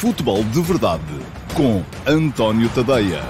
Futebol de Verdade com António Tadeia.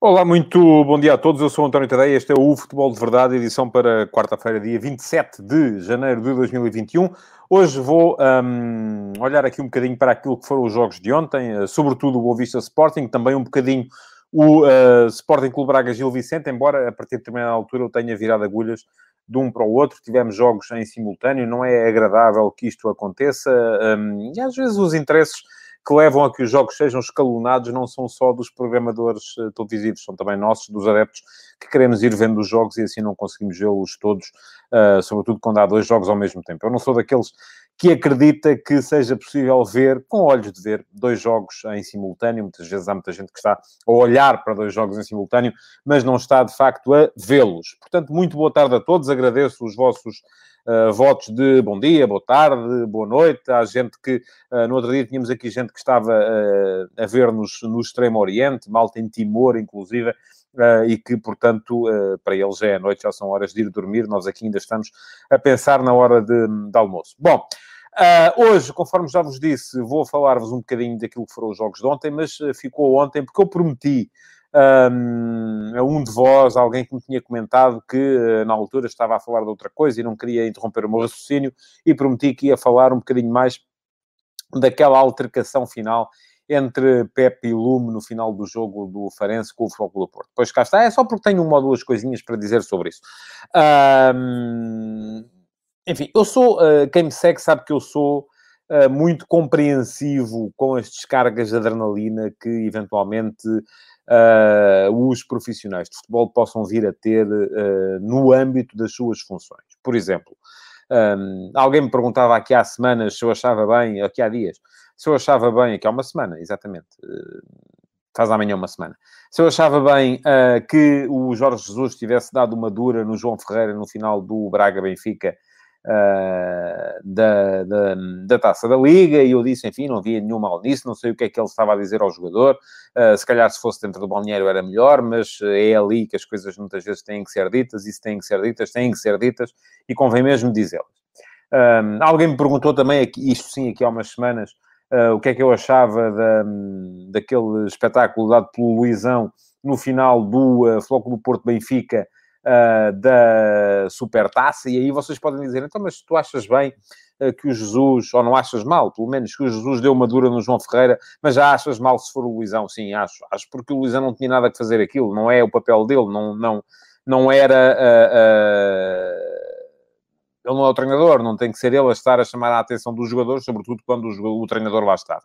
Olá, muito bom dia a todos. Eu sou António Tadeia. Este é o Futebol de Verdade, edição para quarta-feira, dia 27 de janeiro de 2021. Hoje vou um, olhar aqui um bocadinho para aquilo que foram os jogos de ontem, eh, sobretudo o Boa Vista Sporting, também um bocadinho o uh, Sporting Clube Braga Gil Vicente, embora a partir de determinada altura eu tenha virado agulhas de um para o outro, tivemos jogos em simultâneo, não é agradável que isto aconteça, um, e às vezes os interesses que levam a que os jogos sejam escalonados não são só dos programadores uh, televisivos, são também nossos, dos adeptos, que queremos ir vendo os jogos e assim não conseguimos vê-los todos, uh, sobretudo quando há dois jogos ao mesmo tempo. Eu não sou daqueles que acredita que seja possível ver, com olhos de ver, dois jogos em simultâneo. Muitas vezes há muita gente que está a olhar para dois jogos em simultâneo, mas não está, de facto, a vê-los. Portanto, muito boa tarde a todos. Agradeço os vossos uh, votos de bom dia, boa tarde, boa noite. Há gente que, uh, no outro dia tínhamos aqui gente que estava uh, a ver-nos no Extremo Oriente, malta em Timor, inclusive, Uh, e que, portanto, uh, para eles já é noite, já são horas de ir dormir, nós aqui ainda estamos a pensar na hora de, de almoço. Bom, uh, hoje, conforme já vos disse, vou falar-vos um bocadinho daquilo que foram os jogos de ontem, mas ficou ontem porque eu prometi um, a um de vós, alguém que me tinha comentado que na altura estava a falar de outra coisa e não queria interromper o meu raciocínio, e prometi que ia falar um bocadinho mais daquela altercação final entre Pepe e Lume no final do jogo do Farense com o Futebol do Porto. Depois cá está, é só porque tenho uma ou duas coisinhas para dizer sobre isso. Um, enfim, eu sou, uh, quem me segue sabe que eu sou uh, muito compreensivo com as descargas de adrenalina que eventualmente os profissionais de futebol possam vir a ter no âmbito das suas funções. Por exemplo, um, alguém me perguntava aqui há semanas se eu achava bem, aqui há dias, se eu achava bem, aqui há uma semana, exatamente, eh, faz amanhã uma semana, se eu achava bem uh, que o Jorge Jesus tivesse dado uma dura no João Ferreira no final do Braga-Benfica uh, da, da, da, Taça da Liga, e eu disse, enfim, não havia nenhum mal nisso, não sei o que é que ele estava a dizer ao jogador, uh, se calhar se fosse dentro do balneário era melhor, mas é ali que as coisas muitas vezes têm que ser ditas, e se têm que ser ditas, têm que ser ditas, e convém mesmo dizê-las. Um, alguém me perguntou também, aqui, isto sim, aqui há umas semanas, o que é que eu achava da, daquele espetáculo dado pelo Luizão no final do uh, Flóculo Porto Benfica uh, da Supertaça, e aí vocês podem dizer, então, mas tu achas bem uh, que o Jesus, ou não achas mal, pelo menos que o Jesus deu uma dura no João Ferreira, mas já achas mal se for o Luizão? Sim, acho. Acho porque o Luizão não tinha nada que fazer aquilo, não é o papel dele, não, não, não era... Uh, ele não é o treinador, não tem que ser ele a estar a chamar a atenção dos jogadores, sobretudo quando o, o treinador lá estava.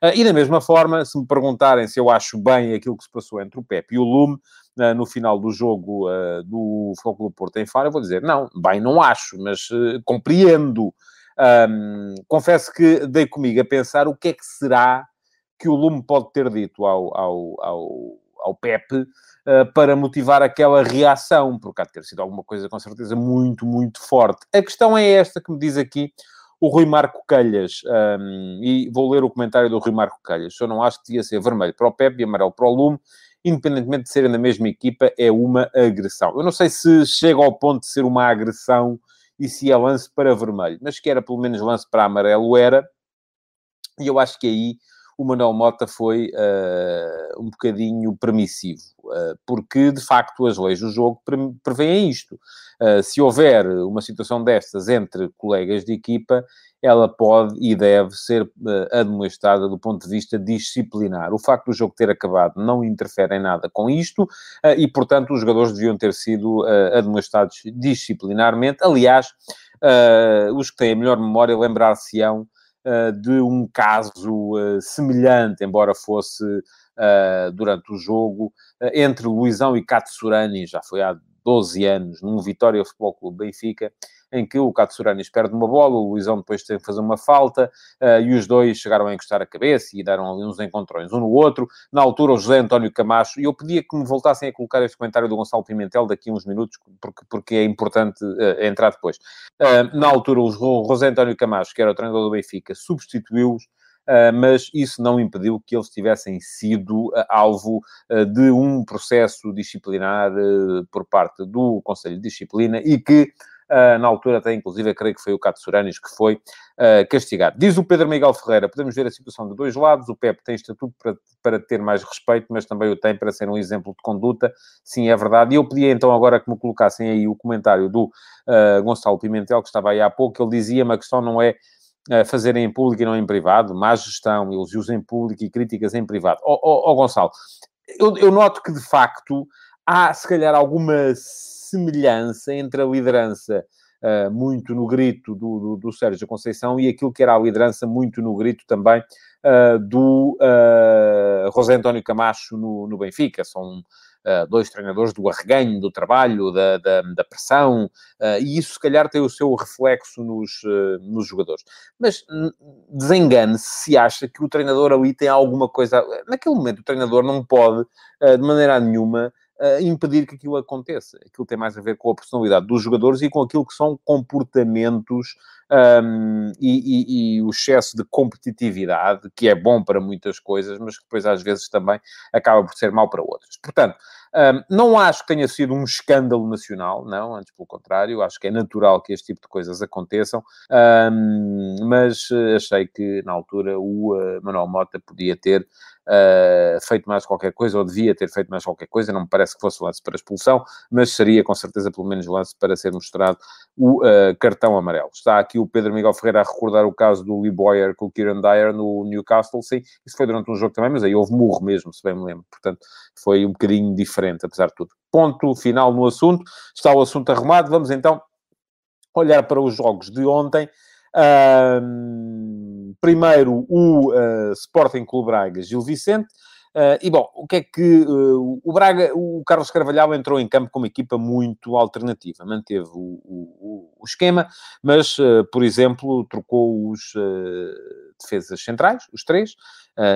Uh, e da mesma forma, se me perguntarem se eu acho bem aquilo que se passou entre o Pepe e o Lume, uh, no final do jogo uh, do do Porto em Faro, eu vou dizer, não, bem, não acho, mas compreendo. Um, confesso que dei comigo a pensar o que é que será que o Lume pode ter dito ao, ao, ao, ao Pepe eh, para motivar aquela reação, porque há de ter sido alguma coisa com certeza muito, muito forte. A questão é esta que me diz aqui o Rui Marco Calhas, um, e vou ler o comentário do Rui Marco Calhas. Eu não acho que devia ser vermelho para o Pepe e amarelo para o Lume, independentemente de serem da mesma equipa, é uma agressão. Eu não sei se chega ao ponto de ser uma agressão e se é lance para vermelho, mas que era pelo menos lance para amarelo, era. E eu acho que aí o Manuel Mota foi uh, um bocadinho permissivo, uh, porque de facto as leis do jogo pre prevêem isto. Uh, se houver uma situação destas entre colegas de equipa, ela pode e deve ser uh, admoestada do ponto de vista disciplinar. O facto do jogo ter acabado não interfere em nada com isto e, portanto, os jogadores deviam ter sido admoestados disciplinarmente. Aliás, os que têm a melhor memória lembrar-se-ão de um caso uh, semelhante, embora fosse uh, durante o jogo, entre Luizão e Katsurani, já foi há 12 anos, num Vitória Futebol Clube Benfica, em que o Katsuranis perde uma bola, o Luizão depois tem que fazer uma falta, uh, e os dois chegaram a encostar a cabeça e deram ali uns encontrões um no outro. Na altura, o José António Camacho, e eu pedia que me voltassem a colocar este comentário do Gonçalo Pimentel daqui a uns minutos, porque, porque é importante uh, entrar depois. Uh, na altura, o José António Camacho, que era o treinador do Benfica, substituiu-os Uh, mas isso não impediu que eles tivessem sido uh, alvo uh, de um processo disciplinar por parte do Conselho de Disciplina e que Uh, na altura, até inclusive, creio que foi o Cato Suranis que foi uh, castigado. Diz o Pedro Miguel Ferreira: podemos ver a situação de dois lados. O Pep tem estatuto para, para ter mais respeito, mas também o tem para ser um exemplo de conduta. Sim, é verdade. E eu pedia então agora que me colocassem aí o comentário do uh, Gonçalo Pimentel, que estava aí há pouco. Ele dizia-me a questão não é fazerem em público e não em privado, má gestão, elogios em público e críticas em privado. Ó oh, oh, oh, Gonçalo, eu, eu noto que de facto há se calhar alguma semelhança entre a liderança uh, muito no grito do, do, do, Sérgio Conceição e aquilo que era a liderança muito no grito também uh, do uh, José António Camacho no, no Benfica. São dois treinadores do arreganho, do trabalho, da, da, da pressão, e isso se calhar tem o seu reflexo nos, nos jogadores. Mas desengane-se se acha que o treinador ali tem alguma coisa. Naquele momento, o treinador não pode, de maneira nenhuma, uh, impedir que aquilo aconteça. Aquilo tem mais a ver com a personalidade dos jogadores e com aquilo que são comportamentos um, e, e, e, o excesso de competitividade, que é bom para muitas coisas, mas que depois às vezes também acaba por ser mau para outras. Portanto, um, não acho que tenha sido um escândalo nacional, não, antes pelo contrário, acho que é natural que este tipo de coisas aconteçam, um, mas eh, achei que na altura o uh, Manuel Mota podia ter uh, feito mais qualquer coisa, ou devia ter feito mais qualquer coisa, não me parece que fosse lance para expulsão, mas seria com certeza pelo menos lance para ser mostrado o uh, cartão amarelo. Está aqui o Pedro Miguel Ferreira a recordar o caso do Lee Boyer com o Kieran Dyer no Newcastle, sim, isso foi durante um jogo também, mas aí houve murro mesmo, se bem me lembro, portanto foi um bocadinho diferente, apesar de tudo. Ponto final no assunto, está o assunto arrumado, vamos então olhar para os jogos de ontem. Primeiro, o uh, Sporting Clube Braga, Gil Vicente. Uh, e bom, o que é que uh, o Braga, o Carlos Carvalhal entrou em campo com uma equipa muito alternativa, manteve o, o, o esquema, mas, por exemplo, trocou os defesas centrais, os três,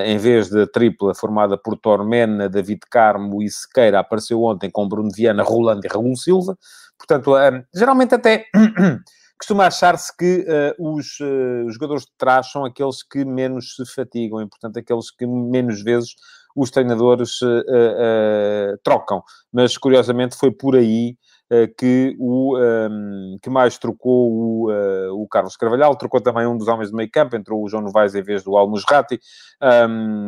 em vez da tripla formada por Tormena, David Carmo e Sequeira, apareceu ontem com Bruno Viana, Rolando e Raul Silva, portanto, geralmente até costuma achar-se que uh, os, uh, os, jogadores de trás são aqueles que menos se fatigam e, portanto, aqueles que menos vezes os treinadores uh, trocam. Mas, curiosamente, foi por aí que o um, ehm, que mais trocou o, o Carlos Carvalhal, trocou também um dos homens do meio campo, entrou o João Novaes em vez do Almusrati, um,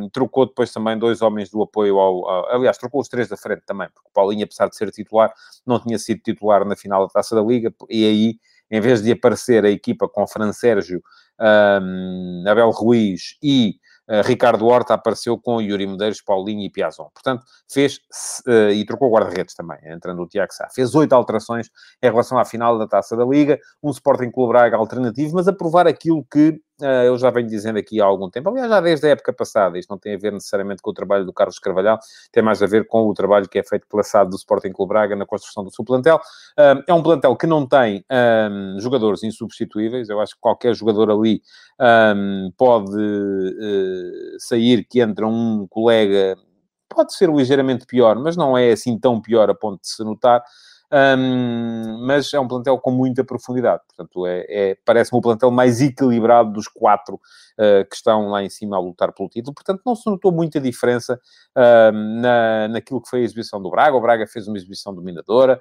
ehm, trocou depois também dois homens do apoio ao, ao, Aliás, trocou os três da frente também, porque o Paulinho, apesar de ser titular, não tinha sido titular na final da Taça da Liga, e aí em vez de aparecer a equipa com Fran Sérgio, um, Abel Ruiz e uh, Ricardo Horta, apareceu com Yuri Medeiros, Paulinho e Piazon. Portanto, fez, uh, e trocou guarda-redes também, entrando o Tiago Sá. Fez oito alterações em relação à final da Taça da Liga, um Sporting Clube Braga alternativo, mas a provar aquilo que eu já venho dizendo aqui há algum tempo, aliás, já desde a época passada, isto não tem a ver necessariamente com o trabalho do Carlos Carvalhal, tem mais a ver com o trabalho que é feito pela SAD do Sporting Clube Braga na construção do seu plantel. Uh, é um plantel que não tem um, jogadores insubstituíveis, eu acho que qualquer jogador ali um, pode uh, sair que entra um colega, pode ser ligeiramente pior, mas não é assim tão pior a ponto de se notar. Um, mas é um plantel com muita profundidade. Portanto, é, é parece-me o plantel mais equilibrado dos quatro uh, que estão lá em cima a lutar pelo título. Portanto, não se notou muita diferença na, naquilo que foi a exibição do Braga. O Braga fez uma exibição dominadora.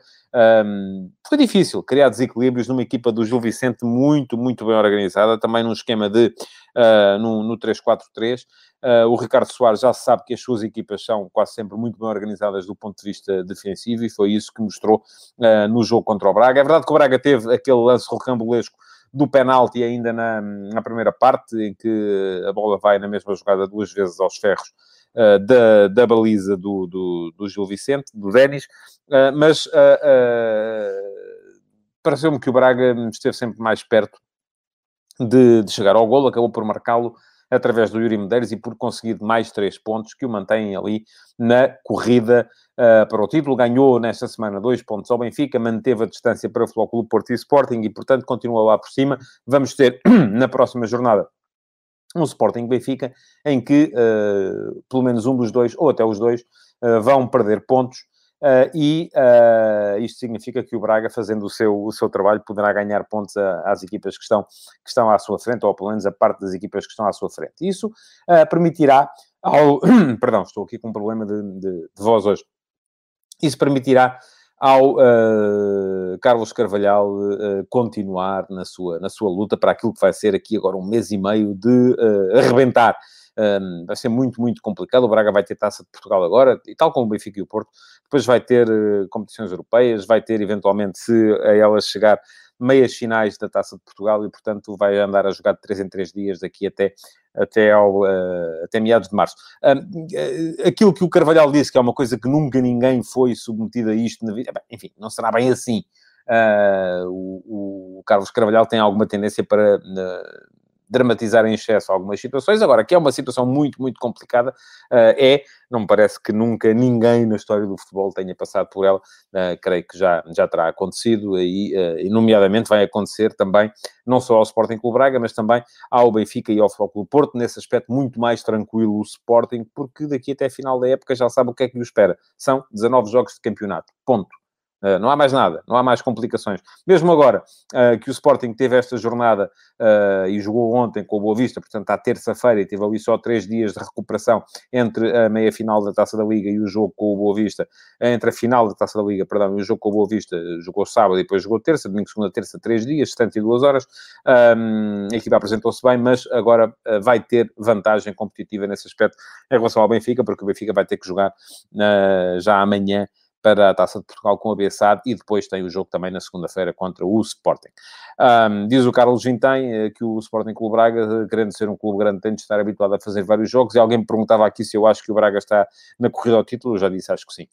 Um, foi difícil criar desequilíbrios numa equipa do Gil Vicente muito, muito bem organizada, também num esquema de uh, no, no 3-4-3. Uh, o Ricardo Soares já sabe que as suas equipas são quase sempre muito bem organizadas do ponto de vista defensivo e foi isso que mostrou uh, no jogo contra o Braga. É verdade que o Braga teve aquele lance rocambolesco do penalti ainda na, na primeira parte, em que a bola vai na mesma jogada duas vezes aos ferros uh, da, da baliza do, do, do Gil Vicente, do Denis, mas pareceu-me que o Braga esteve sempre mais perto de, de chegar ao golo, acabou por marcá-lo através do Yuri Medeiros e por conseguir mais três pontos que o mantêm ali na corrida uh, para o título. Ganhou nesta semana dois pontos ao Benfica, manteve a distância para o Clube Porto e Sporting e, portanto, continua lá por cima. Vamos ter na próxima jornada um Sporting Benfica em que uh, pelo menos um dos dois, ou até os dois, uh, vão perder pontos Uh, e uh, isto significa que o Braga, fazendo o seu, o seu trabalho, poderá ganhar pontos a, às equipas que estão, que estão à sua frente, ou pelo menos a parte das equipas que estão à sua frente. Isso uh, permitirá ao... Perdão, estou aqui com um problema de, de, de voz hoje. Isso permitirá ao uh, Carlos Carvalhal uh, continuar na sua, na sua luta para aquilo que vai ser aqui agora um mês e meio de uh, arrebentar. Um, vai ser muito, muito complicado. O Braga vai ter Taça de Portugal agora, e tal como o Benfica e o Porto. Depois vai ter competições europeias, vai ter, eventualmente, se a elas chegar, meias finais da Taça de Portugal e, portanto, vai andar a jogar de 3 em 3 dias daqui até, até, ao, uh, até meados de março. Uh, aquilo que o Carvalhal disse, que é uma coisa que nunca ninguém foi submetido a isto na vida, enfim, não será bem assim. Uh, o, o, Carlos Carvalhal tem alguma tendência para dramatizar em excesso algumas situações. Agora, que é uma situação muito, muito complicada, uh, é, não me parece que nunca ninguém na história do futebol tenha passado por ela. Uh, creio que já, já terá acontecido e, uh, e, nomeadamente, vai acontecer também, não só ao Sporting Clube Braga, mas também ao Benfica e ao Futebol Clube Porto, nesse aspecto muito mais tranquilo o Sporting, porque daqui até a final da época já sabe o que é que lhe espera. São 19 jogos de campeonato. Ponto. Uh, não há mais nada, não há mais complicações. Mesmo agora uh, que o Sporting teve esta jornada uh, e jogou ontem com o Boa Vista, portanto, à terça-feira, e teve ali só três dias de recuperação entre a meia-final da Taça da Liga e o jogo com o Boa Vista, entre a final da Taça da Liga, perdão, e o jogo com o Boa Vista, jogou sábado e depois jogou terça, domingo, segunda, terça, três dias, 72 horas. Um, a equipa apresentou-se bem, mas agora vai ter vantagem competitiva nesse aspecto em relação ao Benfica, porque o Benfica vai ter que jogar já amanhã para a Taça de Portugal com a Bessade e depois tem o jogo também na segunda-feira contra o Sporting. Um, diz o Carlos Vintém eh, que o Sporting Clube Braga, eh, querendo ser um clube grande, tem de estar habituado a fazer vários jogos e alguém me perguntava aqui se eu acho que o Braga está na corrida ao título, eu já disse, acho que sim.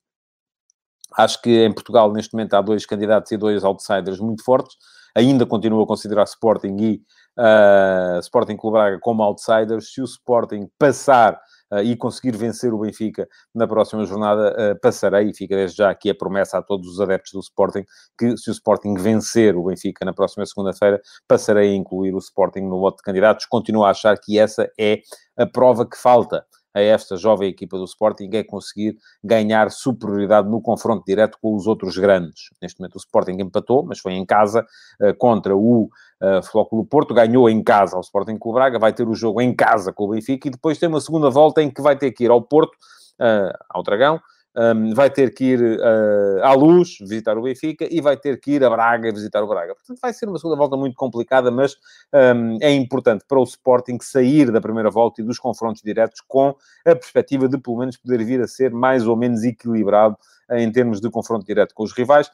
Acho que em Portugal, neste momento, há dois candidatos e dois outsiders muito fortes. Ainda continuo a considerar Sporting e uh, Sporting Clube Braga como outsiders. Se o Sporting passar e conseguir vencer o Benfica na próxima jornada, uh, passarei, e fica desde já aqui a promessa a todos os adeptos do Sporting, que se o Sporting vencer o Benfica na próxima segunda-feira, passarei a incluir o Sporting no lote de candidatos. Continuo a achar que essa é a prova que falta a esta jovem equipa do Sporting é conseguir ganhar superioridade no confronto direto com os outros grandes. Neste momento o Sporting empatou, mas foi em casa uh, contra o uh, Flóculo Porto, ganhou em casa ao Sporting Clube Braga, vai ter o jogo em casa com o Benfica e depois tem uma segunda volta em que vai ter que ir ao Porto, uh, ao Dragão, um, vai ter que ir uh, à Luz visitar o Benfica e vai ter que ir a Braga visitar o Braga. Portanto, vai ser uma segunda volta muito complicada, mas um, é importante para o Sporting sair da primeira volta e dos confrontos diretos com a perspectiva de, pelo menos, poder vir a ser mais ou menos equilibrado em termos de confronto direto com os rivais,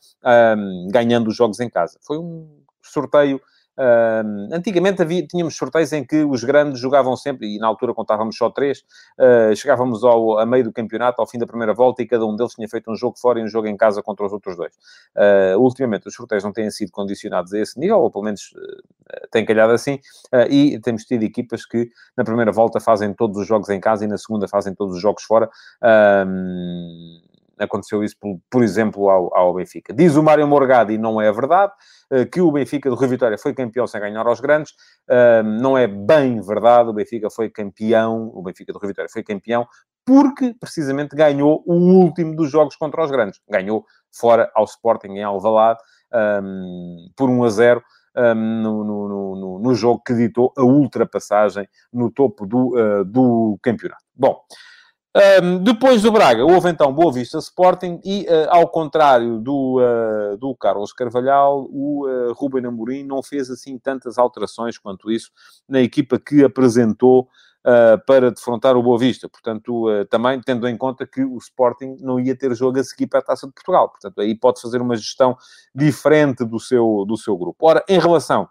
um, ganhando os jogos em casa. Foi um sorteio Uh, antigamente havia, tínhamos sorteios em que os grandes jogavam sempre, e na altura contávamos só três, uh, chegávamos ao, a meio do campeonato, ao fim da primeira volta, e cada um deles tinha feito um jogo fora e um jogo em casa contra os outros dois. Uh, ultimamente, os sorteios não têm sido condicionados a esse nível, ou pelo menos têm calhado assim, e temos tido equipas que na primeira volta fazem todos os jogos em casa e na segunda fazem todos os jogos fora. Aconteceu isso, por, por exemplo, ao, ao, Benfica. Diz o Mário Morgado, e não é verdade, eh, que o Benfica do Rio Vitória foi campeão sem ganhar aos grandes. Não é bem verdade, o Benfica foi campeão, o Benfica do Rio Vitória foi campeão porque, precisamente, ganhou o último dos jogos contra os grandes. Ganhou fora ao Sporting em Alvalade, um, por 1 a 0. Um, no, no, no, no, jogo que ditou a ultrapassagem no topo do, uh, do campeonato. Bom, um, depois do Braga, houve então Boa Vista Sporting e, uh, ao contrário do, uh, do Carlos Carvalhal, o uh, Ruben Amorim não fez assim tantas alterações quanto isso na equipa que apresentou para defrontar o Boa Vista. Portanto, também tendo em conta que o Sporting não ia ter jogo a seguir para a Taça de Portugal. Portanto, aí pode fazer uma gestão diferente do seu, do seu grupo. Ora, em relação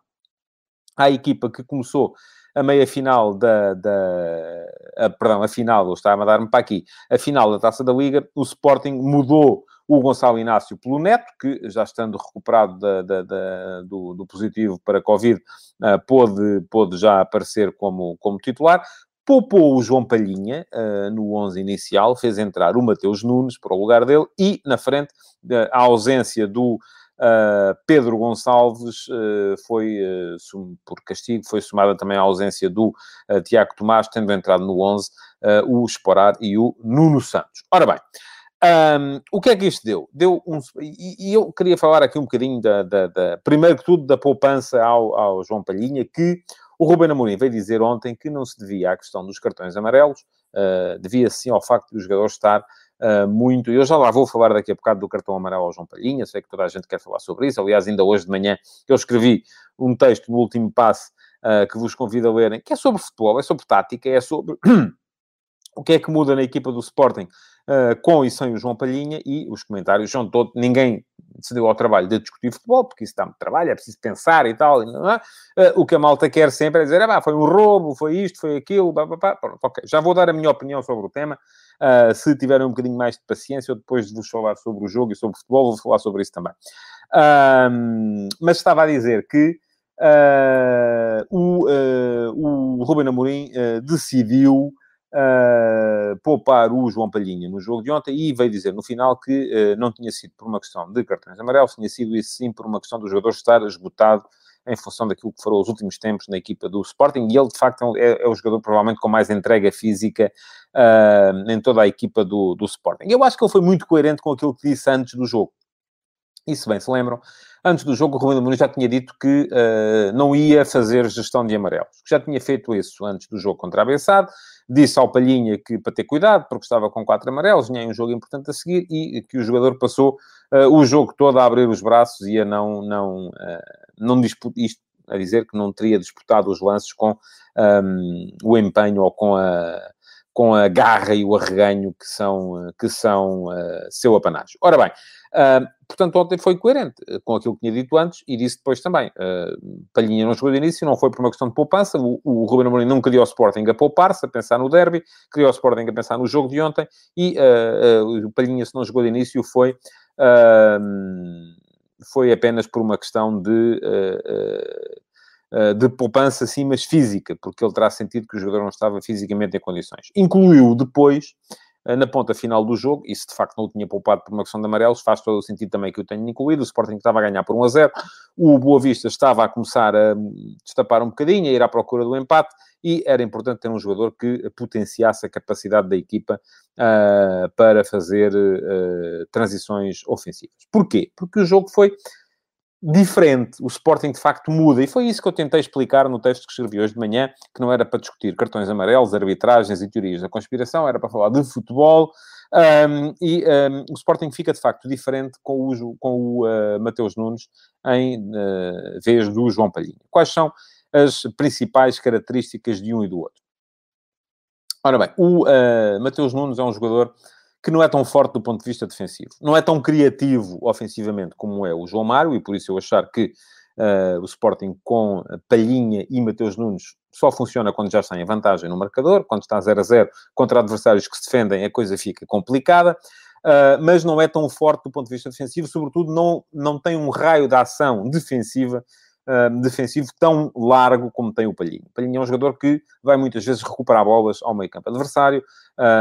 à equipa que começou a meia final da, da a, perdão, a final, está a mandar-me para aqui, a final da Taça da Liga, o Sporting mudou o Gonçalo Inácio pelo Neto, que já estando recuperado da, da, da, do, do, positivo para Covid, uh, pôde, pôde já aparecer como, como titular. Poupou o João Palhinha uh, no 11 inicial, fez entrar o Mateus Nunes para o lugar dele e, na frente, uh, a ausência do Pedro Gonçalves uh, foi, uh, por castigo, foi somada também a ausência do Tiago Tomás, tendo entrado no 11 o Esporar e o Nuno Santos. Ora bem, um, o que é que isto deu? Deu um... E, e eu queria falar aqui um bocadinho, da, da, da, primeiro que tudo, da poupança ao, ao João Palhinha, que o Ruben Amorim veio dizer ontem que não se devia à questão dos cartões amarelos, devia sim ao facto de o jogador estar uh, muito. Eu já lá vou falar daqui a bocado do cartão amarelo ao João Palhinha, sei que toda a gente quer falar sobre isso. Aliás, ainda hoje de manhã eu escrevi um texto no último passe uh, que vos convido a lerem, que é sobre futebol, é sobre tática, é sobre o que é que muda na equipa do Sporting uh, com e sem o João Palhinha e os comentários são todos. Ninguém se deu ao trabalho de discutir futebol, porque isso dá muito trabalho, é preciso pensar e tal. E uh, o que a malta quer sempre é dizer: ah, foi um roubo, foi isto, foi aquilo, pá, pá, pá. Pronto, ok. Já vou dar a minha opinião sobre o tema. Uh, se tiverem um bocadinho mais de paciência, eu depois de vos falar sobre o jogo e sobre o futebol, vou falar sobre isso também. mas estava a dizer que. Uh, o, uh, o Ruben Amorim uh, decidiu uh, poupar o João Palhinha no jogo de ontem e veio dizer no final que uh, não tinha sido por uma questão de cartões amarelos, tinha sido isso sim por uma questão do jogador estar esgotado em função daquilo que foram os últimos tempos na equipa do Sporting, e ele, de facto, é, é o jogador provavelmente com mais entrega física uh, em toda a equipa do, do Sporting. Eu acho que ele foi muito coerente com aquilo que disse antes do jogo. E se bem se lembram, antes do jogo, o Rubem Muniz já tinha dito que uh, não ia fazer gestão de amarelos. Já tinha feito isso antes do jogo contra a Bessade, Disse ao Palhinha que para ter cuidado, porque estava com quatro amarelos, tinha um jogo importante a seguir e que o jogador passou uh, o jogo todo a abrir os braços e a não, não, uh, não disputar isto a dizer que não teria disputado os lances com um, o empenho ou com a, com a garra e o arreganho que são, que são uh, seu apanágio. Ora bem, uh, portanto, ontem foi coerente eh, com aquilo que tinha dito antes e disse depois também. Uh, Palhinha não jogou de início, não foi por uma questão de poupança. O, o Ruben Amorim não queria o Sporting a poupar-se, a pensar no derby, queria o Sporting a pensar no jogo de ontem e o Palhinha, se não jogou de início, foi foi apenas por uma questão de uh, eh, de poupança, sim, mas física, porque ele terá sentido que o jogador não estava fisicamente em condições. Incluiu depois, eh, na ponta final do jogo, e se de facto não o tinha poupado por uma questão de amarelos, faz todo o sentido também que o tenha incluído. O Sporting estava a ganhar por 1 a 0, o Boa Vista estava a começar a destapar um bocadinho, a ir à procura do empate, e era importante ter um jogador que potenciasse a capacidade da equipa uh, para fazer uh, transições ofensivas. Porquê? Porque o jogo foi diferente. O Sporting, de facto, muda. E foi isso que eu tentei explicar no texto que escrevi hoje de manhã, que não era para discutir cartões amarelos, arbitragens e teorias da conspiração, era para falar de futebol. Um, e um, o Sporting fica, de facto, diferente com o, com o uh, Mateus Nunes em uh, vez do João Palhinha. Quais são as principais características de um e do outro? Ora bem, o uh, Mateus Nunes é um jogador que não é tão forte do ponto de vista defensivo. Não é tão criativo ofensivamente como é o João Mário, e por isso eu achar que uh, o Sporting com Palhinha e Mateus Nunes só funciona quando já está em vantagem no marcador, quando está 0 a 0 contra adversários que se defendem, a coisa fica complicada. Uh, mas não é tão forte do ponto de vista defensivo, sobretudo não, não tem um raio de ação defensiva defensivo tão largo como tem o Palhinho. O Palhinho é um jogador que vai muitas vezes recuperar bolas ao meio campo adversário,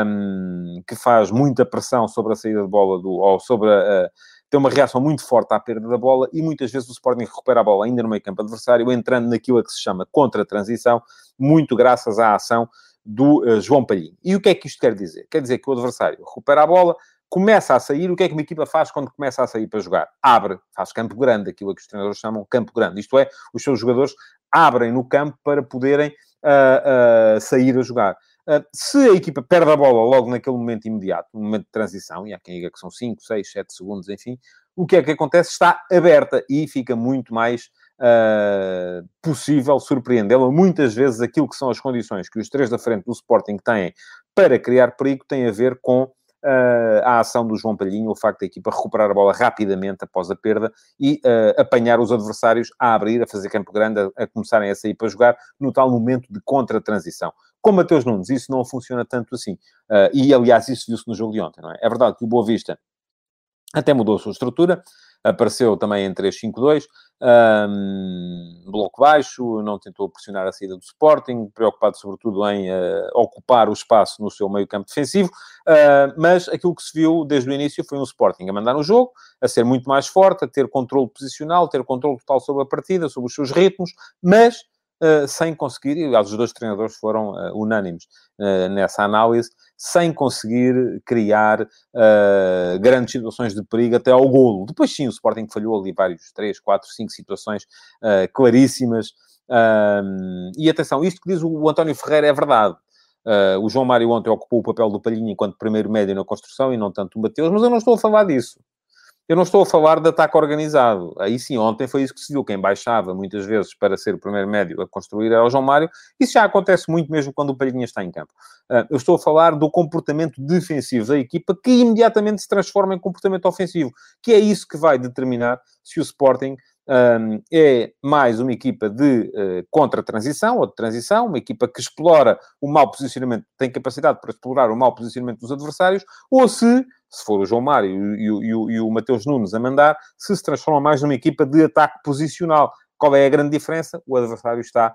um, que faz muita pressão sobre a saída de bola do, ou sobre a, tem uma reação muito forte à perda da bola e muitas vezes o Sporting recupera a bola ainda no meio campo adversário, entrando naquilo que se chama contra-transição, muito graças à ação do uh, João Palhinho. E o que é que isto quer dizer? Quer dizer que o adversário recupera a bola, começa a sair, o que é que uma equipa faz quando começa a sair para jogar? Abre, faz campo grande, aquilo que os treinadores chamam campo grande. Isto é, os seus jogadores abrem no campo para poderem uh, uh, sair a jogar. Uh, se a equipa perde a bola logo naquele momento imediato, no momento de transição, e há quem diga que são 5, 6, 7 segundos, enfim, o que é que acontece? Está aberta e fica muito mais uh, possível surpreendê-la. Muitas vezes aquilo que são as condições que os três da frente do Sporting têm para criar perigo tem a ver com uh, a ação do João Palhinho, o facto da equipa recuperar a bola rapidamente após a perda e uh, apanhar os adversários a abrir, a fazer campo grande, a, a começarem a sair para jogar no tal momento de contra-transição. Com Mateus Nunes, isso não funciona tanto assim. Uh, e, aliás, isso viu-se no jogo de ontem, não é? É verdade que o Boa Vista até mudou a sua estrutura, apareceu também em 3-5-2, um, bloco baixo, não tentou pressionar a saída do Sporting, preocupado sobretudo em uh, ocupar o espaço no seu meio campo defensivo, uh, mas aquilo que se viu desde o início foi um Sporting a mandar no jogo, a ser muito mais forte, a ter controle posicional, ter controle total sobre a partida, sobre os seus ritmos, mas uh, sem conseguir, e os dois treinadores foram uh, unânimes uh, nessa análise, sem conseguir criar grandes situações de perigo até ao golo. Depois sim, o Sporting falhou ali vários, três, quatro, cinco situações claríssimas. e atenção, isto que diz o António Ferreira é verdade. Uh, o João Mário ontem ocupou o papel do Palhinha enquanto primeiro médio na construção e não tanto o Mateus, mas eu não estou a falar disso. Eu não estou a falar de ataque organizado. Aí sim, ontem foi isso que se viu. Quem baixava muitas vezes para ser o primeiro médio a construir era o João Mário. Isso já acontece muito mesmo quando o Palhinha está em campo. Uh, eu estou a falar do comportamento defensivo da equipa que imediatamente se transforma em comportamento ofensivo, que é isso que vai determinar se o Sporting um, é mais uma equipa de uh, contra-transição ou de transição, uma equipa que explora o mau posicionamento, tem capacidade para explorar o mau posicionamento dos adversários, ou se, se for o João Mário e, o, e e o Mateus Nunes a mandar, se se transforma mais numa equipa de ataque posicional. Qual é a grande diferença? O adversário está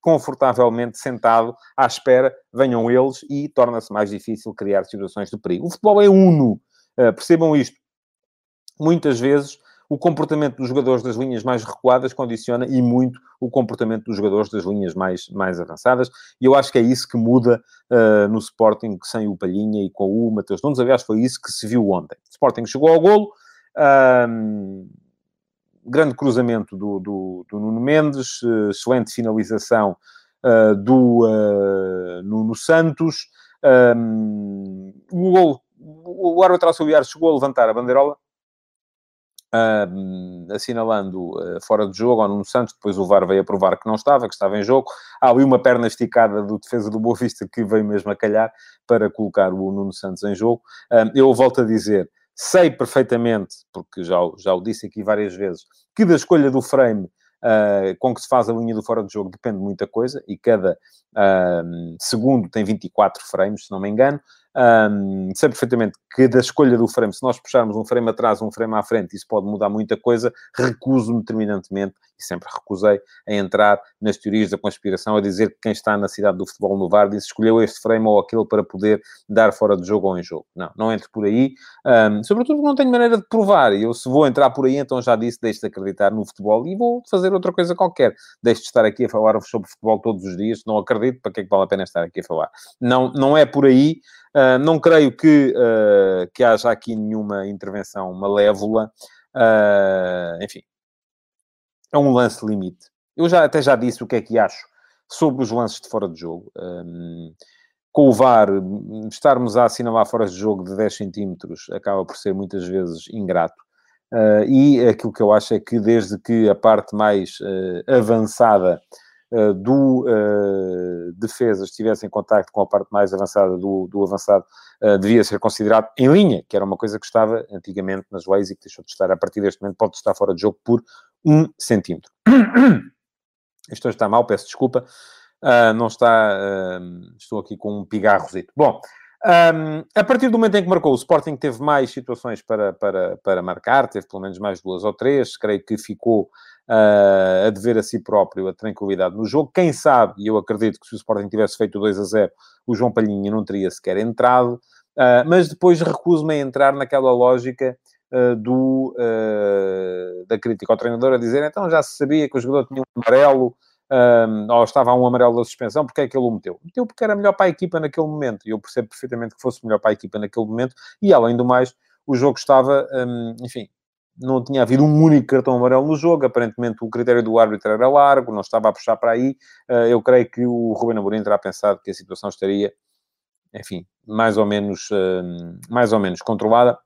confortavelmente sentado à espera, venham eles e torna-se mais difícil criar situações de perigo. O futebol é uno, uh, percebam isto. Muitas vezes o comportamento dos jogadores das linhas mais recuadas condiciona e muito o comportamento dos jogadores das linhas mais, mais avançadas, e eu acho que é isso que muda uh, no Sporting sem o Palhinha e com o Mateus Nunes. Aliás, foi isso que se viu ontem. O Sporting chegou ao golo, uh, grande cruzamento do, do, do Nuno Mendes, uh, excelente finalização uh, do Nuno Santos. Um, o, gol, o árbitro auxiliar chegou a levantar a bandeirola, Uh, assinalando uh, fora de jogo, ou no Santos, depois o VAR veio a provar que não estava, que estava em jogo. Há ali uma perna esticada do defesa do Boa Vista que veio mesmo a calhar para colocar o Nuno Santos em jogo. Uh, eu volto a dizer, sei perfeitamente, porque já, já o disse aqui várias vezes, que da escolha do frame Uh, com que se faz a linha do fora de jogo depende de muita coisa e cada uh, segundo tem 24 frames, se não me engano. Um, sei perfeitamente que da escolha do frame, se nós puxarmos um frame atrás, um frame à frente, isso pode mudar muita coisa. Recuso-me terminantemente, e sempre recusei, a entrar nas teorias da conspiração, a dizer que quem está na cidade do futebol no VAR disse escolheu este frame ou aquele para poder dar fora de jogo ou em jogo. Não, não entro por aí. Um, sobretudo não tenho maneira de provar. Eu, se vou entrar por aí, então já disse, deixe de acreditar no futebol e vou fazer outra coisa qualquer. Deixe de estar aqui a falar sobre futebol todos os dias. Não acredito, para que é que vale a pena estar aqui a falar? Não, não é por aí. Uh, não creio que, uh, que haja aqui nenhuma intervenção malévola. Uh, enfim, é um lance limite. Eu já, até já disse o que é que acho sobre os lances de fora de jogo. Um, com o VAR, estarmos a assinalar fora de jogo de 10 centímetros acaba por ser muitas vezes ingrato. Uh, e aquilo que eu acho é que desde que a parte mais uh, avançada uh, do uh, defesa estivesse em contacto com a parte mais avançada do, do avançado, uh, devia ser considerado em linha, que era uma coisa que estava antigamente nas leis e que deixou de estar. A partir deste momento pode estar fora de jogo por um centímetro. Isto está mal, peço desculpa. não está... estou aqui com um pigarrozito. Bom... Um, a partir do momento em que marcou, o Sporting teve mais situações para, para, para marcar, teve pelo menos mais duas ou três, creio que ficou uh, a dever a si próprio a tranquilidade no jogo. Quem sabe, e eu acredito que se o Sporting tivesse feito 2 a 0, o João Palhinha não teria sequer entrado, uh, mas depois recuso-me a entrar naquela lógica uh, do, da crítica ao treinador a dizer então já se sabia que o jogador tinha um amarelo, um, ou estava a um amarelo da suspensão, porque é que ele o meteu? Meteu porque era melhor para a equipa naquele momento, e eu percebo perfeitamente que fosse melhor para a equipa naquele momento, e além do mais, o jogo estava, um, enfim, não tinha havido um único cartão amarelo no jogo, aparentemente o critério do árbitro era largo, não estava a puxar para aí. Eh, eu creio que o Ruben Amorim terá pensado que a situação estaria, enfim, mais ou menos, eh, mais ou menos controlada.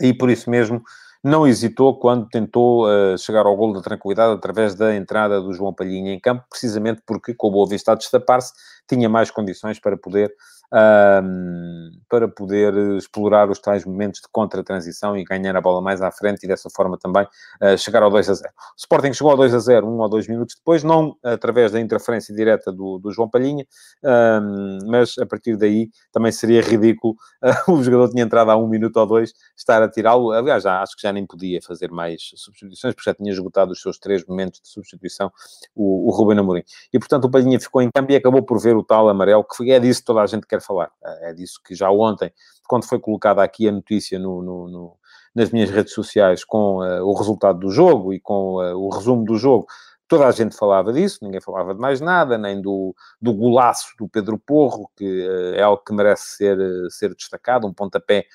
E por isso mesmo não hesitou quando tentou uh, chegar ao gol da tranquilidade através da entrada do João Palhinha em campo, precisamente porque, com o Boa Vista a destapar-se, tinha mais condições para poder um, para poder explorar os tais momentos de contra-transição e ganhar a bola mais à frente e dessa forma também uh, chegar ao 2 a 0. O Sporting chegou ao 2 a 0 um ou dois minutos depois, não através da interferência direta do, do João Palhinha, um, mas a partir daí também seria ridículo uh, o jogador tinha entrado há um minuto ou dois estar a tirá-lo. Aliás, já, acho que já nem podia fazer mais substituições, porque já tinha esgotado os seus três momentos de substituição, o, o Ruben Amorim. E, portanto, o Palhinha ficou em campo e acabou por ver o tal amarelo, que é disso que toda a gente quer falar. É disso que já ontem, quando foi colocada aqui a notícia no, no, no, nas minhas redes sociais com uh, o resultado do jogo e com uh, o resumo do jogo, toda a gente falava disso, ninguém falava de mais nada, nem do, do golaço do Pedro Porro, que uh, é algo que merece ser, ser destacado, um pontapé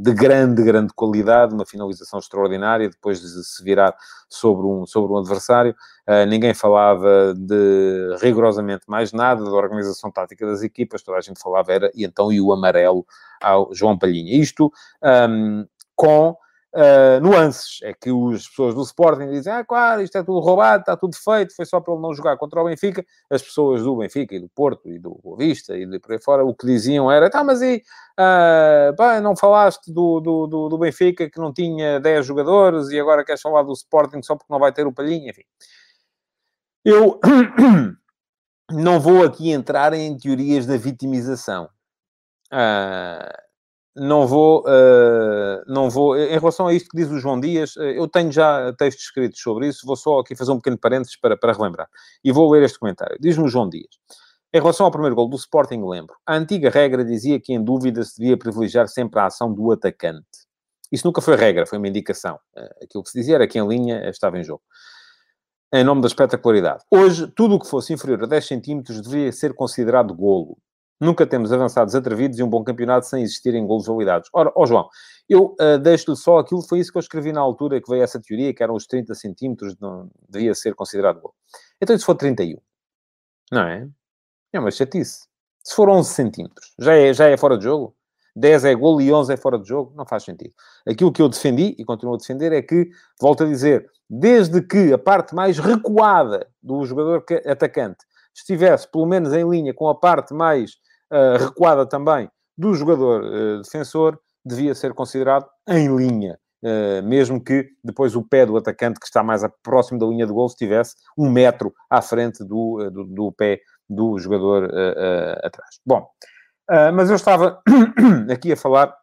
de grande, grande qualidade, uma finalização extraordinária, depois de se virar sobre um, sobre um adversário. Uh, ninguém falava de rigorosamente mais nada da organização tática das equipas, toda a gente falava era, e então, e o amarelo ao João Palhinha. Isto um, com uh, nuances. É que as pessoas do Sporting dizem, ah, claro, isto é tudo roubado, está tudo feito, foi só para ele não jogar contra o Benfica. As pessoas do Benfica e do Porto e do Boa Vista e de por aí fora, o que diziam era, tá, mas e, uh, pá, não falaste do, do, do, do, Benfica que não tinha 10 jogadores e agora queres falar do Sporting só porque não vai ter o Palhinha, enfim. Eu não vou aqui entrar em teorias da vitimização. Uh, não vou, uh, não vou, em relação a isto que diz o João Dias, uh, eu tenho já textos escritos sobre isso, vou só aqui fazer um pequeno parênteses para, para relembrar. E vou ler este comentário. Diz-me o João Dias. Em relação ao primeiro gol do Sporting, lembro. A antiga regra dizia que, em dúvida, se devia privilegiar sempre a ação do atacante. Isso nunca foi regra, foi uma indicação. Uh, aquilo que se dizia era que, em linha, estava em jogo. Em nome da espetacularidade. Hoje, tudo o que fosse inferior a 10 centímetros deveria ser considerado golo. Nunca temos avançados atrevidos e um bom campeonato sem existirem golos validados. Ora, ó João, eu uh, deixo-lhe só aquilo, foi isso que eu escrevi na altura que veio essa teoria, que eram os 30 centímetros, não devia ser considerado gol. Então, se for 31? Não é? É uma chatice. Se for 11 centímetros, já é, já é fora de jogo? 10 é gol e 11 é fora de jogo? Não faz sentido. Aquilo que eu defendi, e continuo a defender, é que, volto a dizer, desde que a parte mais recuada do jogador atacante estivesse, pelo menos, em linha com a parte mais uh, recuada também do jogador uh, defensor, devia ser considerado em linha. Uh, mesmo que depois o pé do atacante que está mais próximo da linha de gol estivesse um metro à frente do, do, do pé do jogador atrás. Bom, mas eu estava aqui a falar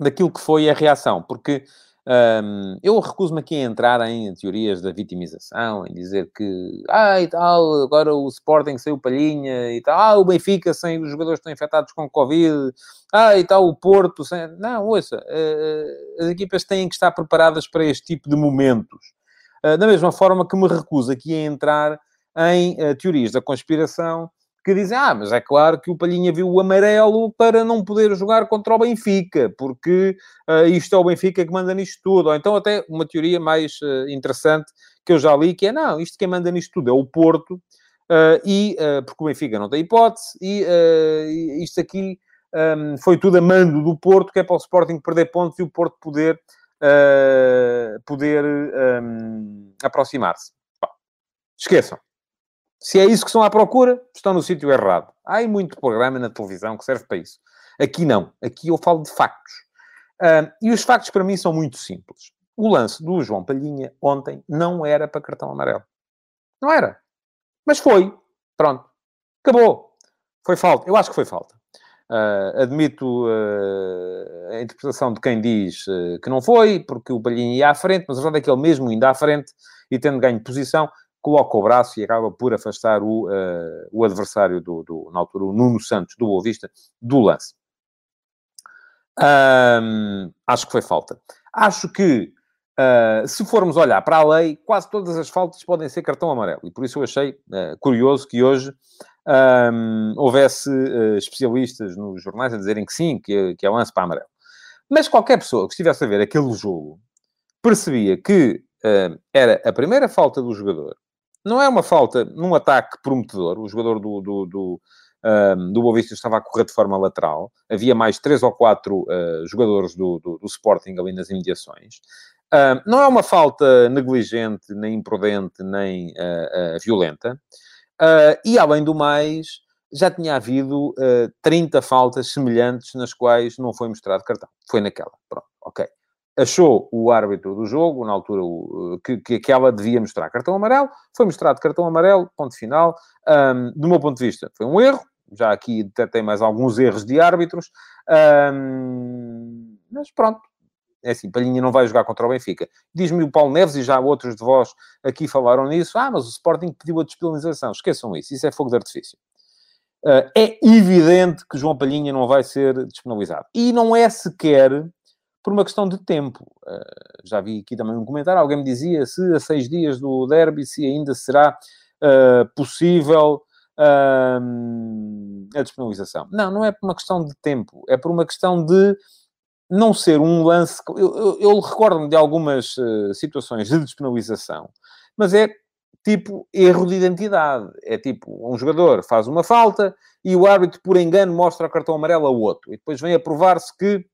daquilo que foi a reação, porque um, eu recuso-me aqui a entrar em teorias da vitimização, em dizer que, ah, e tal, agora o Sporting o Palhinha, e tal, ah, o Benfica sem os jogadores que estão infectados com Covid, ah, e tal, o Porto sem... Não, ouça, uh, as equipas têm que estar preparadas para este tipo de momentos. Uh, da mesma forma que me recuso aqui a entrar em uh, teorias da conspiração que dizem, ah, mas é claro que o Palhinha viu o amarelo para não poder jogar contra o Benfica, porque uh, isto é o Benfica que manda nisto tudo. Ou então até uma teoria mais uh, interessante que eu já li, que é, não, isto quem manda nisto tudo é o Porto, uh, e, porque o Benfica não tem hipótese, e isto aqui um, foi tudo a mando do Porto, que é para o Sporting perder pontos e o Porto poder, poder um, aproximar-se. Esqueçam. Se é isso que estão à procura, estão no sítio errado. Há aí muito programa na televisão que serve para isso. Aqui não. Aqui eu falo de factos. Uh, e os factos para mim são muito simples. O lance do João Palhinha ontem não era para cartão amarelo. Não era. Mas foi. Pronto. Acabou. Foi falta. Eu acho que foi falta. Uh, admito uh, a interpretação de quem diz uh, que não foi, porque o Palhinha ia à frente, mas a verdade é que ele mesmo indo à frente e tendo ganho posição, coloca o braço e acaba por afastar o, uh, o adversário, do, do, na altura, o Nuno Santos, do Boa Vista, do lance. Um, acho que foi falta. Acho que, uh, se formos olhar para a lei, quase todas as faltas podem ser cartão amarelo. E por isso eu achei uh, curioso que hoje um, houvesse especialistas nos jornais a dizerem que sim, que, que é lance para amarelo. Mas qualquer pessoa que estivesse a ver aquele jogo percebia que era a primeira falta do jogador não é uma falta num ataque prometedor. O jogador do, do, do, um, do Boa Vista estava a correr de forma lateral. Havia mais três ou quatro uh, jogadores do, do, do, Sporting ali nas imediações. Uh, não é uma falta negligente, nem imprudente, nem uh, violenta. e, além do mais, já tinha havido 30 faltas semelhantes nas quais não foi mostrado cartão. Foi naquela. Pronto, ok achou o árbitro do jogo, na altura, que, que aquela devia mostrar cartão amarelo, foi mostrado cartão amarelo, ponto final. Um, do meu ponto de vista, foi um erro, já aqui tem mais alguns erros de árbitros, um, mas pronto. É assim, Palhinha não vai jogar contra o Benfica. Diz-me o Paulo Neves, e já outros de vós aqui falaram nisso. Ah, mas o Sporting pediu a despenalização. Esqueçam isso, isso é fogo de artifício. Uh, é evidente que João Palhinha não vai ser despenalizado. E não é sequer por uma questão de tempo. Uh, já vi aqui também um comentário, alguém me dizia se a seis dias do derby, se ainda será uh, possível uh, a despenalização? Não, não é por uma questão de tempo, é por uma questão de não ser um lance. Eu, eu, eu recordo-me de algumas uh, situações de despenalização, mas é tipo erro de identidade. É tipo, um jogador faz uma falta e o árbitro, por engano, mostra o cartão amarelo a outro. E depois vem a provar-se que,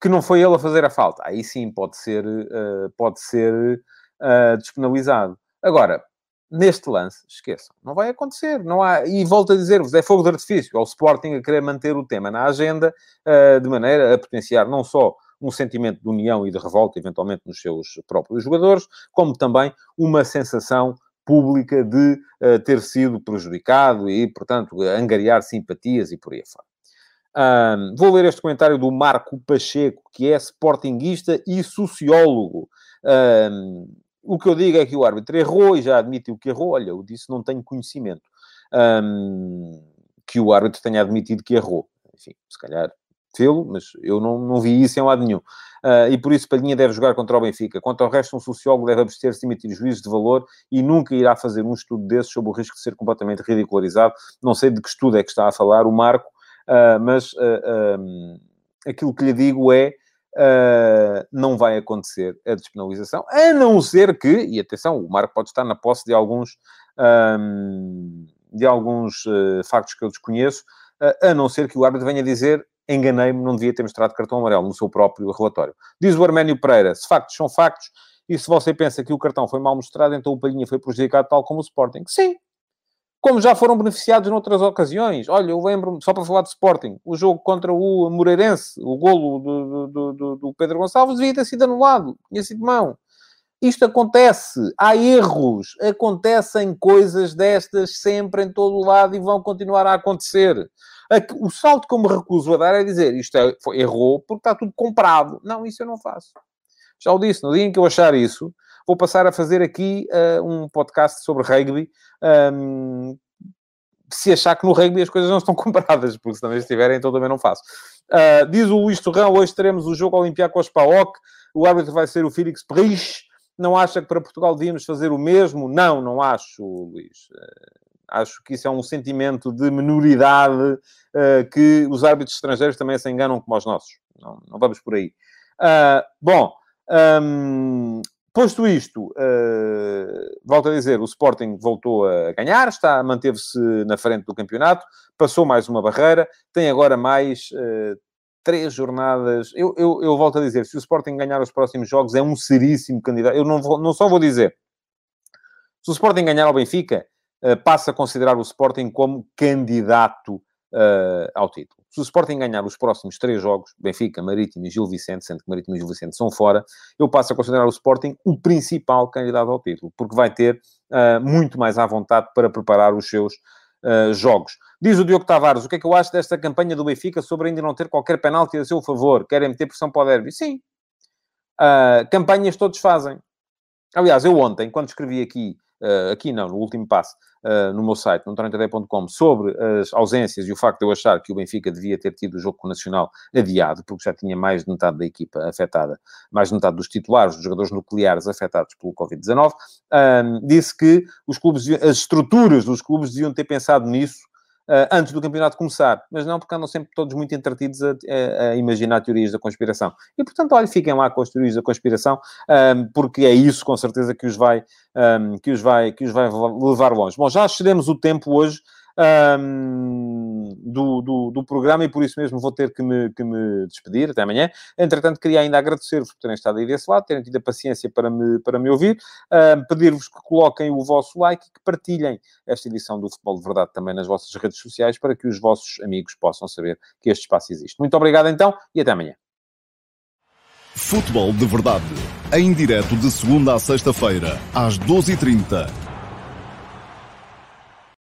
que não foi ele a fazer a falta. Aí sim pode ser, uh, pode ser uh, despenalizado. Agora, neste lance, esqueçam, não vai acontecer. Não há, e volto a dizer-vos, é fogo de artifício. É o Sporting a querer manter o tema na agenda, uh, de maneira a potenciar não só um sentimento de união e de revolta, eventualmente, nos seus próprios jogadores, como também uma sensação pública de uh, ter sido prejudicado e, portanto, angariar simpatias e por aí afora. Um, vou ler este comentário do Marco Pacheco, que é sportinguista e sociólogo. Um, o que eu digo é que o árbitro errou e já admitiu que errou. Olha, eu disse não tenho conhecimento um, que o árbitro tenha admitido que errou. Enfim, se calhar fê-lo, mas eu não, não vi isso em lado nenhum. Uh, e por isso Palhinha deve jogar contra o Benfica. Quanto ao resto, um sociólogo deve abster-se de emitir juízos de valor e nunca irá fazer um estudo desses sob o risco de ser completamente ridicularizado. Não sei de que estudo é que está a falar o Marco, mas uh, aquilo que lhe digo é Uh, não vai acontecer a despenalização, a não ser que, e atenção, o Marco pode estar na posse de alguns, um, de alguns uh, factos que eu desconheço, uh, a não ser que o árbitro venha dizer enganei-me, não devia ter mostrado cartão amarelo no seu próprio relatório. Diz o Arménio Pereira, se factos são factos, e se você pensa que o cartão foi mal mostrado, então o Palhinha foi prejudicado tal como o Sporting. Sim, como já foram beneficiados noutras ocasiões. Olha, eu lembro-me, só para falar de Sporting, o jogo contra o Moreirense, o golo do, do, do, do Pedro Gonçalves devia ter sido anulado, tinha sido mão. Isto acontece, há erros, acontecem coisas destas sempre em todo o lado e vão continuar a acontecer. O salto que eu me recuso a dar é dizer isto é, errou porque está tudo comprado. Não, isso eu não faço. Já o disse, no dia em que eu achar isso, vou passar a fazer aqui uh, um podcast sobre rugby. Um, se achar que no rugby as coisas não estão comparadas, porque se também estiverem, então também não faço. Uh, diz o Luís Torrão, hoje teremos o jogo Olympiacos PAOK, o árbitro vai ser o Félix Perrich. Não acha que para Portugal devíamos fazer o mesmo? Não, não acho, Luís. Uh, acho que isso é um sentimento de minoridade uh, que os árbitros estrangeiros também se enganam como os nossos. Não, não vamos por aí. bom, um, Posto isto, uh, volto a dizer, o Sporting voltou a ganhar, está, manteve-se na frente do campeonato, passou mais uma barreira, tem agora mais uh, três jornadas. Eu, eu, eu, volto a dizer, se o Sporting ganhar os próximos jogos, é um seríssimo candidato. Eu não, vou, não só vou dizer, se o Sporting ganhar ao Benfica, uh, passa a considerar o Sporting como candidato ao título. Se o Sporting ganhar os próximos três jogos, Benfica, Marítimo e Gil Vicente, sendo que Marítimo e Gil Vicente são fora, eu passo a considerar o Sporting o principal candidato ao título, porque vai ter uh, muito mais à vontade para preparar os seus uh, jogos. Diz o Diogo Tavares, o que é que eu acho desta campanha do Benfica sobre ainda não ter qualquer penalti a seu favor? Querem meter pressão para o derby? Sim. Uh, campanhas todos fazem. Aliás, eu ontem, quando escrevi aqui uh, aqui não, no último passo, uh, no meu site, no torrenteday.com, sobre as ausências e o facto de eu achar que o Benfica devia ter tido o jogo com o Nacional adiado, porque já tinha mais de metade da equipa afetada, mais de metade dos titulares, dos jogadores nucleares afetados pelo Covid-19, disse que os clubes, as estruturas dos clubes deviam ter pensado nisso uh, antes do campeonato começar. Mas não, porque andam sempre todos muito entretidos a, a, imaginar teorias da conspiração. E, portanto, olha, fiquem lá com as teorias da conspiração, um, porque é isso, com certeza, que os vai, um, que os vai, que os vai levar longe. Bom, já excedemos o tempo hoje um, do, do, do, programa e por isso mesmo vou ter que me, que me despedir. Até amanhã. Entretanto, queria ainda agradecer-vos por terem estado aí desse lado, terem tido a paciência para me, para me ouvir, um, pedir-vos que coloquem o vosso like e que partilhem esta edição do Futebol de Verdade também nas vossas redes sociais para que os vossos amigos possam saber que este espaço existe. Muito obrigado então e até amanhã. Futebol de Verdade, em direto de segunda a sexta-feira, às 12h30